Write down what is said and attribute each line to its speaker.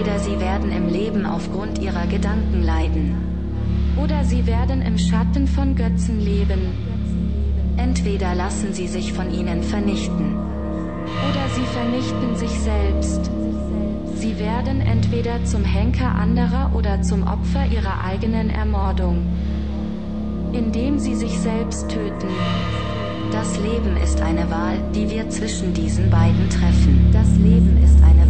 Speaker 1: Entweder sie werden im Leben aufgrund ihrer Gedanken leiden. Oder sie werden im Schatten von Götzen leben. Entweder lassen sie sich von ihnen vernichten. Oder sie vernichten sich selbst. Sie werden entweder zum Henker anderer oder zum Opfer ihrer eigenen Ermordung. Indem sie sich selbst töten. Das Leben ist eine Wahl, die wir zwischen diesen beiden treffen. Das Leben ist eine